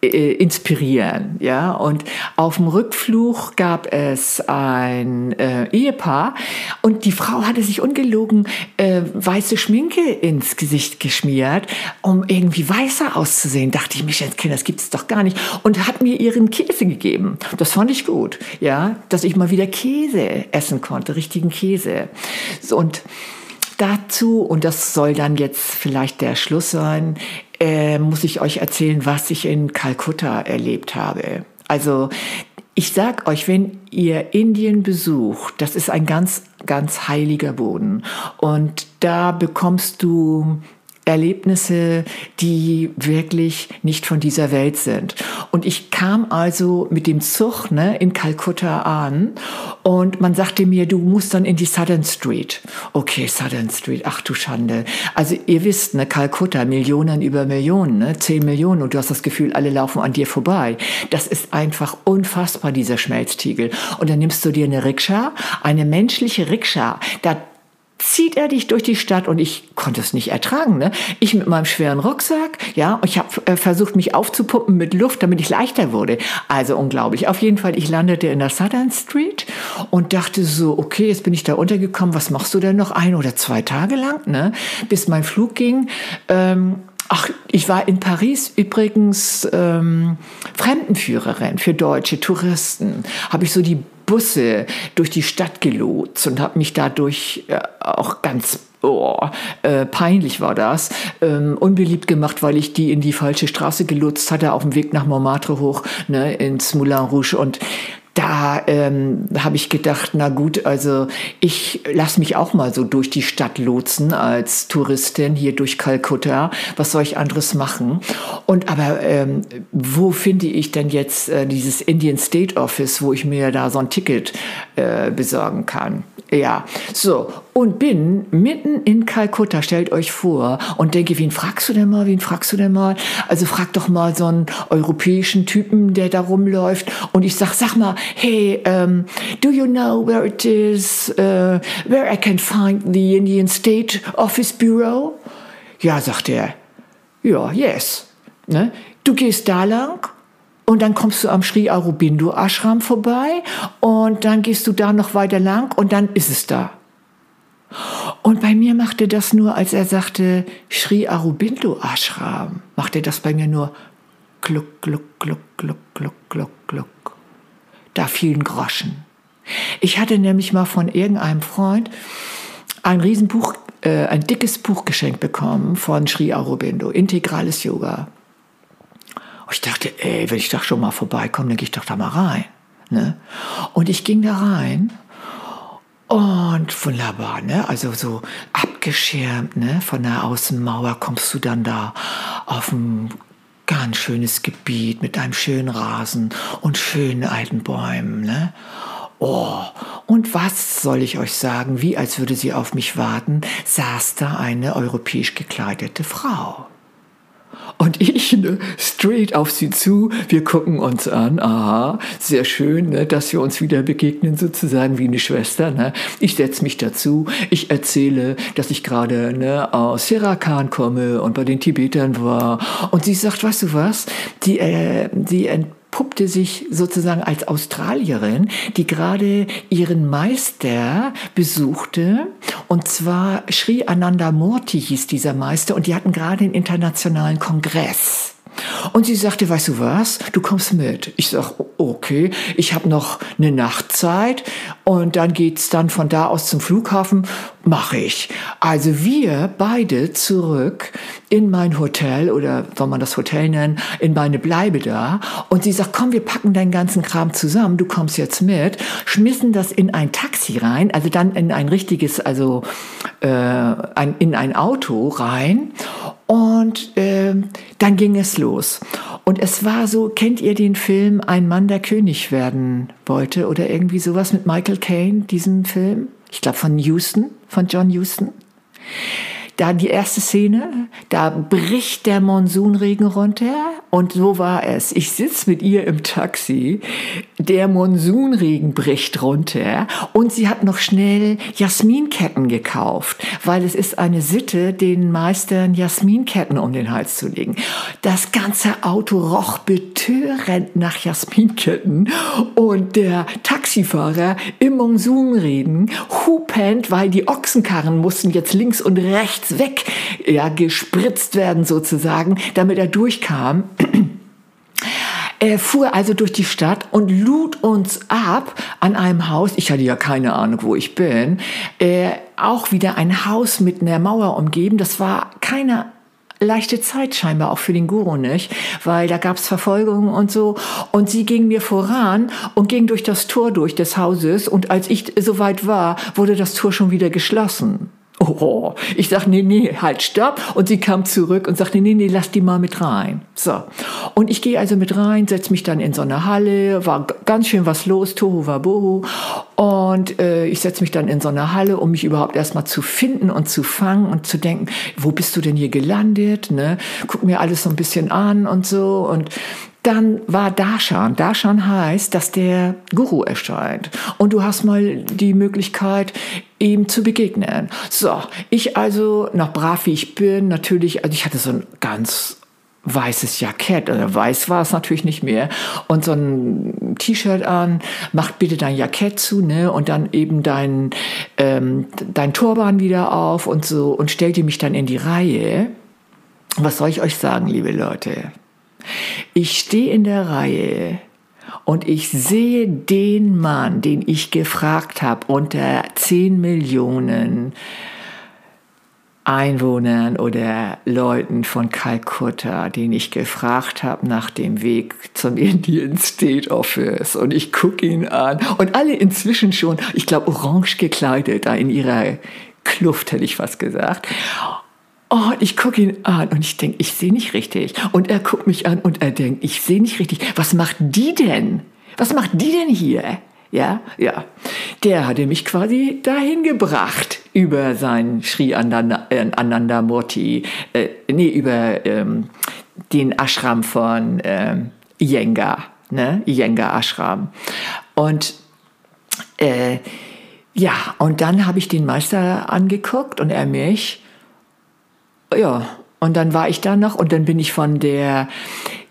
inspirieren, ja. Und auf dem Rückflug gab es ein äh, Ehepaar und die Frau hatte sich ungelogen äh, weiße Schminke ins Gesicht geschmiert, um irgendwie weißer auszusehen. Dachte ich, Mensch, Kind, das gibt es doch gar nicht. Und hat mir ihren Käse gegeben. Das fand ich gut, ja, dass ich mal wieder Käse essen konnte, richtigen Käse. So, und dazu, und das soll dann jetzt vielleicht der Schluss sein, äh, muss ich euch erzählen, was ich in Kalkutta erlebt habe. Also ich sag euch, wenn ihr Indien besucht, das ist ein ganz, ganz heiliger Boden. Und da bekommst du Erlebnisse, die wirklich nicht von dieser Welt sind. Und ich kam also mit dem Zug ne, in Kalkutta an und man sagte mir, du musst dann in die Southern Street. Okay, Southern Street, ach du Schande. Also ihr wisst, ne, Kalkutta, Millionen über Millionen, ne, 10 Millionen und du hast das Gefühl, alle laufen an dir vorbei. Das ist einfach unfassbar, dieser Schmelztiegel. Und dann nimmst du dir eine Rikscha, eine menschliche Rikscha. Da zieht er dich durch die Stadt und ich konnte es nicht ertragen. Ne? Ich mit meinem schweren Rucksack, ja, ich habe äh, versucht, mich aufzupuppen mit Luft, damit ich leichter wurde. Also unglaublich. Auf jeden Fall, ich landete in der Southern Street und dachte so, okay, jetzt bin ich da untergekommen. Was machst du denn noch ein oder zwei Tage lang, ne? bis mein Flug ging? Ähm, Ach, ich war in Paris übrigens ähm, Fremdenführerin für deutsche Touristen. Habe ich so die Busse durch die Stadt gelotst und habe mich dadurch äh, auch ganz oh, äh, peinlich war das, ähm, unbeliebt gemacht, weil ich die in die falsche Straße gelotst hatte, auf dem Weg nach Montmartre hoch, ne, ins Moulin Rouge. Und da ähm, habe ich gedacht, na gut, also ich lasse mich auch mal so durch die Stadt lotsen als Touristin hier durch Kalkutta. Was soll ich anderes machen? Und aber ähm, wo finde ich denn jetzt äh, dieses Indian State Office, wo ich mir da so ein Ticket äh, besorgen kann? Ja, so. Und bin mitten in Kalkutta, stellt euch vor, und denke, wen fragst du denn mal, wen fragst du denn mal? Also frag doch mal so einen europäischen Typen, der da rumläuft. Und ich sag, sag mal, hey, um, do you know where it is, uh, where I can find the Indian State Office Bureau? Ja, sagt er. Ja, yes. Ne? Du gehst da lang und dann kommst du am Sri Aurobindo Ashram vorbei und dann gehst du da noch weiter lang und dann ist es da. Und bei mir machte das nur, als er sagte Sri Aurobindo Ashram, machte das bei mir nur gluck, gluck, gluck, gluck, gluck, gluck, gluck. Da fielen Groschen. Ich hatte nämlich mal von irgendeinem Freund ein Riesenbuch, äh, ein dickes Buch geschenkt bekommen von Sri Aurobindo, Integrales Yoga. Und ich dachte, ey, wenn ich da schon mal vorbeikomme, dann gehe ich doch da mal rein. Ne? Und ich ging da rein und wunderbar, ne? Also so abgeschirmt, ne? Von der Außenmauer kommst du dann da auf ein ganz schönes Gebiet mit einem schönen Rasen und schönen alten Bäumen, ne? Oh, und was soll ich euch sagen? Wie als würde sie auf mich warten, saß da eine europäisch gekleidete Frau. Und ich ne, straight auf sie zu. Wir gucken uns an. Aha, sehr schön, ne, dass wir uns wieder begegnen, sozusagen wie eine Schwester. Ne. Ich setze mich dazu. Ich erzähle, dass ich gerade ne, aus Serakan komme und bei den Tibetern war. Und sie sagt, weißt du was? Die, äh, die puppte sich sozusagen als Australierin, die gerade ihren Meister besuchte. Und zwar Sri Ananda Murti hieß dieser Meister und die hatten gerade einen internationalen Kongress. Und sie sagte, weißt du was, du kommst mit. Ich sag, okay, ich habe noch eine Nachtzeit und dann geht's dann von da aus zum Flughafen, mache ich. Also wir beide zurück in mein Hotel oder soll man das Hotel nennen, in meine Bleibe da. Und sie sagt, komm, wir packen deinen ganzen Kram zusammen, du kommst jetzt mit, schmissen das in ein Taxi rein, also dann in ein richtiges, also äh, ein, in ein Auto rein und äh, dann ging es los. Und es war so, kennt ihr den Film Ein Mann, der König werden wollte oder irgendwie sowas mit Michael Caine, diesen Film? Ich glaube von Houston, von John Houston. Da die erste Szene, da bricht der Monsunregen runter und so war es. Ich sitze mit ihr im Taxi, der Monsunregen bricht runter und sie hat noch schnell Jasminketten gekauft, weil es ist eine Sitte, den Meistern Jasminketten um den Hals zu legen. Das ganze Auto roch betörend nach Jasminketten und der Taxifahrer im Monsunregen hupend, weil die Ochsenkarren mussten jetzt links und rechts weg, ja, gespritzt werden sozusagen, damit er durchkam. Er fuhr also durch die Stadt und lud uns ab an einem Haus. Ich hatte ja keine Ahnung, wo ich bin. Äh, auch wieder ein Haus mit einer Mauer umgeben. Das war keine leichte Zeit scheinbar auch für den Guru nicht, weil da gab's Verfolgungen und so. Und sie ging mir voran und ging durch das Tor durch des Hauses. Und als ich soweit war, wurde das Tor schon wieder geschlossen. Oh, ich sag, nee, nee, halt, stopp. Und sie kam zurück und sagte, nee, nee, lass die mal mit rein. So. Und ich gehe also mit rein, setz mich dann in so eine Halle, war ganz schön was los, Tohu Wabohu. Und äh, ich setz mich dann in so eine Halle, um mich überhaupt erstmal zu finden und zu fangen und zu denken, wo bist du denn hier gelandet? Ne? Guck mir alles so ein bisschen an und so. Und dann war Darshan. Darshan heißt, dass der Guru erscheint. Und du hast mal die Möglichkeit, ihm zu begegnen. So, ich also, noch brav wie ich bin, natürlich, also ich hatte so ein ganz weißes Jackett, oder weiß war es natürlich nicht mehr, und so ein T-Shirt an, macht bitte dein Jackett zu, ne, und dann eben dein, ähm, dein Turban wieder auf und so, und stellte mich dann in die Reihe. Was soll ich euch sagen, liebe Leute? Ich stehe in der Reihe und ich sehe den Mann, den ich gefragt habe, unter 10 Millionen Einwohnern oder Leuten von Kalkutta, den ich gefragt habe nach dem Weg zum Indian State Office. Und ich gucke ihn an. Und alle inzwischen schon, ich glaube, orange gekleidet, da in ihrer Kluft, hätte ich fast gesagt. Oh, ich gucke ihn an und ich denke, ich sehe nicht richtig. Und er guckt mich an und er denkt, ich sehe nicht richtig. Was macht die denn? Was macht die denn hier? Ja, ja. Der hatte mich quasi dahin gebracht über sein Sri Ananda, äh, Ananda Murti, äh, nee, über ähm, den Ashram von ähm, Iyengar, ne? Iyengar Ashram. Und äh, ja, und dann habe ich den Meister angeguckt und er mich ja, und dann war ich da noch und dann bin ich von der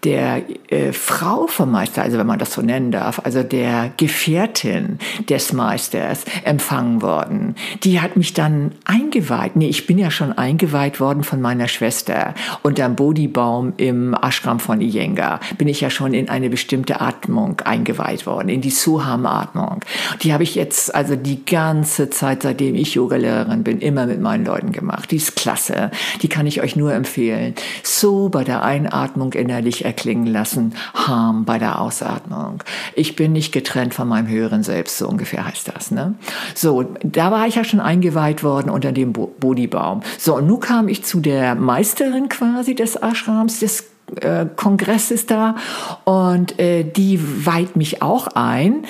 der äh, Frau vom Meister, also wenn man das so nennen darf, also der Gefährtin des Meisters empfangen worden. Die hat mich dann eingeweiht. Nee, ich bin ja schon eingeweiht worden von meiner Schwester. Unterm Bodhibaum im Ashram von Iyengar bin ich ja schon in eine bestimmte Atmung eingeweiht worden, in die Suham-Atmung. Die habe ich jetzt also die ganze Zeit, seitdem ich Yogalehrerin bin, immer mit meinen Leuten gemacht. Die ist klasse. Die kann ich euch nur empfehlen. So bei der Einatmung innerlich erklingen lassen, Harm bei der Ausatmung. Ich bin nicht getrennt von meinem höheren Selbst, so ungefähr heißt das. Ne? So, da war ich ja schon eingeweiht worden unter dem Bodhibaum. So, und nun kam ich zu der Meisterin quasi des Ashrams, des äh, Kongresses da und äh, die weiht mich auch ein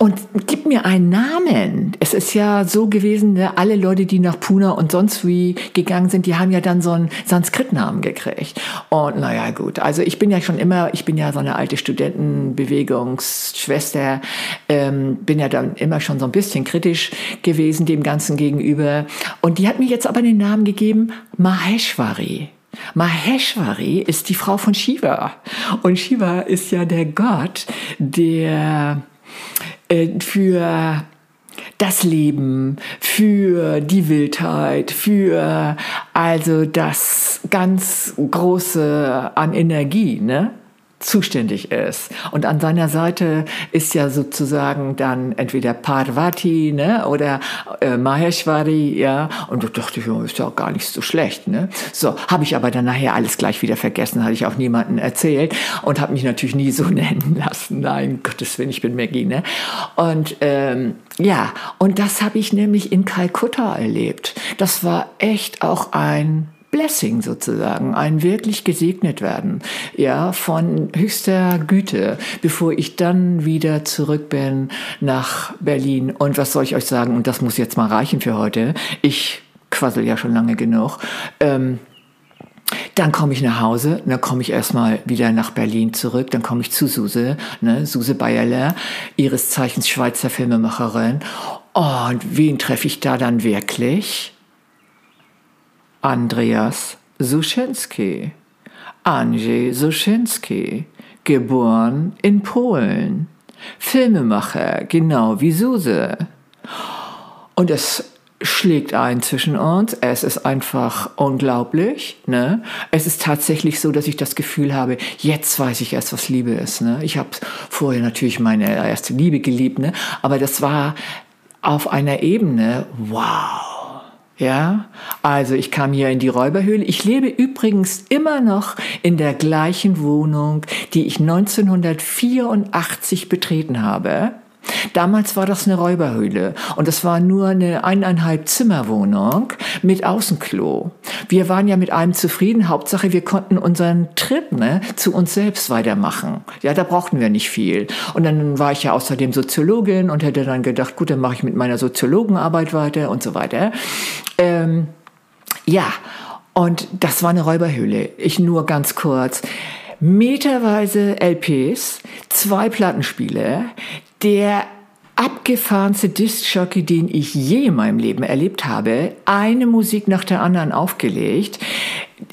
und gib mir einen Namen. Es ist ja so gewesen, ne, alle Leute, die nach Pune und sonst wie gegangen sind, die haben ja dann so einen Sanskrit-Namen gekriegt. Und naja, gut. Also ich bin ja schon immer, ich bin ja so eine alte Studentenbewegungsschwester, ähm, bin ja dann immer schon so ein bisschen kritisch gewesen dem Ganzen gegenüber. Und die hat mir jetzt aber den Namen gegeben, Maheshwari. Maheshwari ist die Frau von Shiva. Und Shiva ist ja der Gott, der für das Leben, für die Wildheit, für also das ganz Große an Energie, ne? Zuständig ist. Und an seiner Seite ist ja sozusagen dann entweder Parvati ne, oder äh, Maheshwari, ja. Und ich dachte, ja, ist ja auch gar nicht so schlecht. Ne? So, habe ich aber dann nachher alles gleich wieder vergessen, hatte ich auch niemandem erzählt und habe mich natürlich nie so nennen lassen. Nein, Gottes Willen, ich bin Maggie. Ne? Und ähm, ja, und das habe ich nämlich in Kalkutta erlebt. Das war echt auch ein Blessing sozusagen, ein wirklich gesegnet werden, ja, von höchster Güte, bevor ich dann wieder zurück bin nach Berlin. Und was soll ich euch sagen? Und das muss jetzt mal reichen für heute. Ich quassel ja schon lange genug. Ähm, dann komme ich nach Hause, dann komme ich erstmal wieder nach Berlin zurück, dann komme ich zu Suse, ne, Suse Bayerle, ihres Zeichens Schweizer Filmemacherin. Und wen treffe ich da dann wirklich? Andreas Suschenski. Andrzej Suschenski, geboren in Polen. Filmemacher, genau wie Suse. Und es schlägt ein zwischen uns. Es ist einfach unglaublich. Ne? Es ist tatsächlich so, dass ich das Gefühl habe, jetzt weiß ich erst, was Liebe ist. Ne? Ich habe vorher natürlich meine erste Liebe geliebt, ne? aber das war auf einer Ebene, wow. Ja, also ich kam hier in die Räuberhöhle. Ich lebe übrigens immer noch in der gleichen Wohnung, die ich 1984 betreten habe. Damals war das eine Räuberhöhle und es war nur eine eineinhalb Zimmerwohnung mit Außenklo. Wir waren ja mit allem zufrieden. Hauptsache, wir konnten unseren Trip ne, zu uns selbst weitermachen. Ja, da brauchten wir nicht viel. Und dann war ich ja außerdem Soziologin und hätte dann gedacht, gut, dann mache ich mit meiner Soziologenarbeit weiter und so weiter. Ähm, ja, und das war eine Räuberhöhle. Ich nur ganz kurz meterweise LPs, zwei Plattenspiele, der abgefahrenste Disc-Jockey, den ich je in meinem Leben erlebt habe, eine Musik nach der anderen aufgelegt.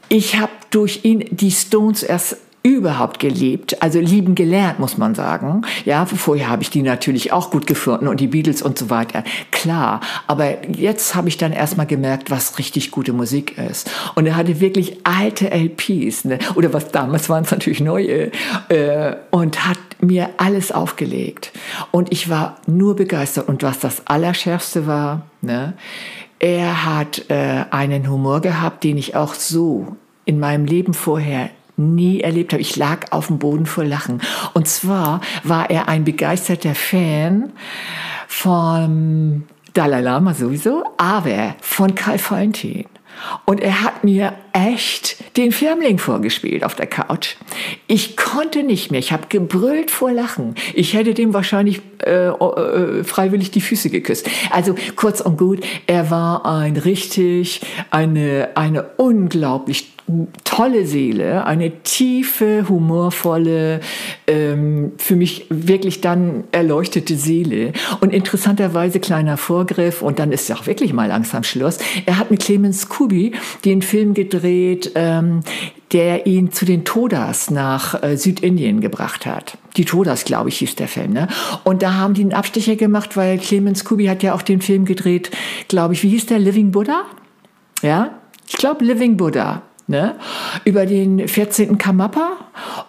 Ich habe durch ihn die Stones erst überhaupt gelebt, also lieben gelernt, muss man sagen. Ja, vorher habe ich die natürlich auch gut gefunden und die Beatles und so weiter. Klar, aber jetzt habe ich dann erstmal gemerkt, was richtig gute Musik ist. Und er hatte wirklich alte LPs, ne? oder was damals waren es natürlich neue, äh, und hat mir alles aufgelegt. Und ich war nur begeistert. Und was das Allerschärfste war, ne? er hat äh, einen Humor gehabt, den ich auch so in meinem Leben vorher nie erlebt habe. Ich lag auf dem Boden vor Lachen. Und zwar war er ein begeisterter Fan vom Dalai Lama sowieso, aber von Karl Valentin. Und er hat mir echt den Firmling vorgespielt auf der Couch. Ich konnte nicht mehr. Ich habe gebrüllt vor Lachen. Ich hätte dem wahrscheinlich äh, äh, freiwillig die Füße geküsst. Also kurz und gut, er war ein richtig, eine, eine unglaublich tolle Seele, eine tiefe, humorvolle, ähm, für mich wirklich dann erleuchtete Seele. Und interessanterweise kleiner Vorgriff, und dann ist ja auch wirklich mal langsam Schluss. Er hat mit Clemens Kubi den Film gedreht, ähm, der ihn zu den Todas nach äh, Südindien gebracht hat. Die Todas, glaube ich, hieß der Film. Ne? Und da haben die einen Abstecher gemacht, weil Clemens Kubi hat ja auch den Film gedreht, glaube ich, wie hieß der, Living Buddha? Ja, ich glaube Living Buddha ne, über den 14. Kamappa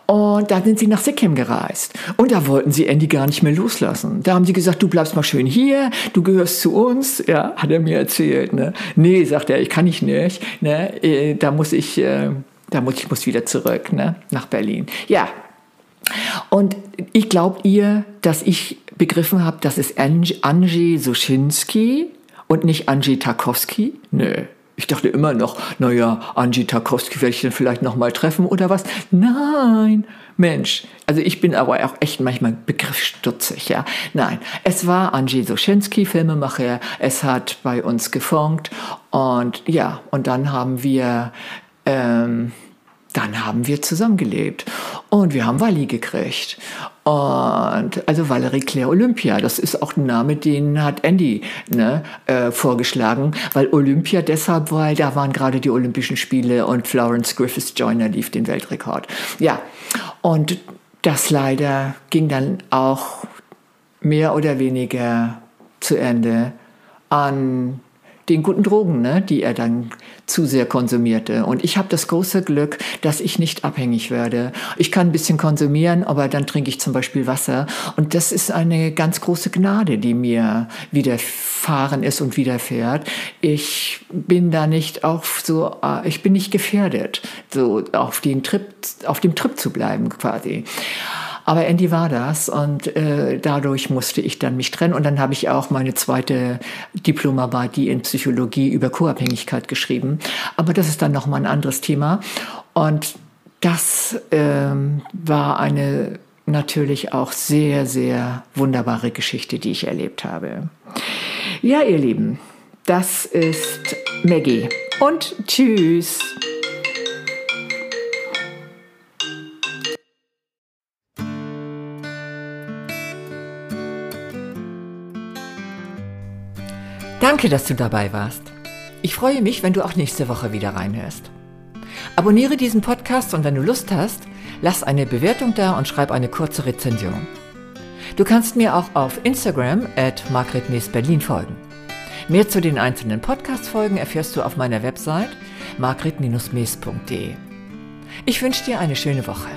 und da sind sie nach Sikkim gereist. Und da wollten sie Andy gar nicht mehr loslassen. Da haben sie gesagt, du bleibst mal schön hier, du gehörst zu uns. Ja, hat er mir erzählt. Ne? Nee, sagt er, ich kann ich nicht. Ne? Äh, da muss ich, äh, da muss ich muss wieder zurück ne? nach Berlin. Ja. Und ich glaube ihr, dass ich begriffen habe, das ist Angie Suschinski und nicht Angie Tarkowski? Nö, ich dachte immer noch, naja, Angie Tarkowski werde ich dann vielleicht noch mal treffen oder was. Nein, Mensch. Also ich bin aber auch echt manchmal begriffsstutzig, ja. Nein, es war Angie Soschinski, Filmemacher. Es hat bei uns gefunkt und ja, und dann haben wir... Ähm, dann haben wir zusammengelebt und wir haben Wally gekriegt. Und also Valerie Claire Olympia, das ist auch ein Name, den hat Andy ne, äh, vorgeschlagen, weil Olympia deshalb, weil da waren gerade die Olympischen Spiele und Florence Griffiths Joyner lief den Weltrekord. Ja, und das leider ging dann auch mehr oder weniger zu Ende an den guten Drogen, ne, die er dann zu sehr konsumierte. Und ich habe das große Glück, dass ich nicht abhängig werde. Ich kann ein bisschen konsumieren, aber dann trinke ich zum Beispiel Wasser. Und das ist eine ganz große Gnade, die mir widerfahren ist und widerfährt. Ich bin da nicht auch so, äh, ich bin nicht gefährdet, so auf den Trip, auf dem Trip zu bleiben quasi. Aber Andy war das und äh, dadurch musste ich dann mich trennen und dann habe ich auch meine zweite Diplomarbeit, die in Psychologie über Co-Abhängigkeit geschrieben. Aber das ist dann noch mal ein anderes Thema und das ähm, war eine natürlich auch sehr, sehr wunderbare Geschichte, die ich erlebt habe. Ja, ihr Lieben, das ist Maggie und tschüss. Danke, dass du dabei warst. Ich freue mich, wenn du auch nächste Woche wieder reinhörst. Abonniere diesen Podcast und wenn du Lust hast, lass eine Bewertung da und schreib eine kurze Rezension. Du kannst mir auch auf Instagram at Berlin folgen. Mehr zu den einzelnen Podcast-Folgen erfährst du auf meiner Website margret-mees.de. Ich wünsche dir eine schöne Woche.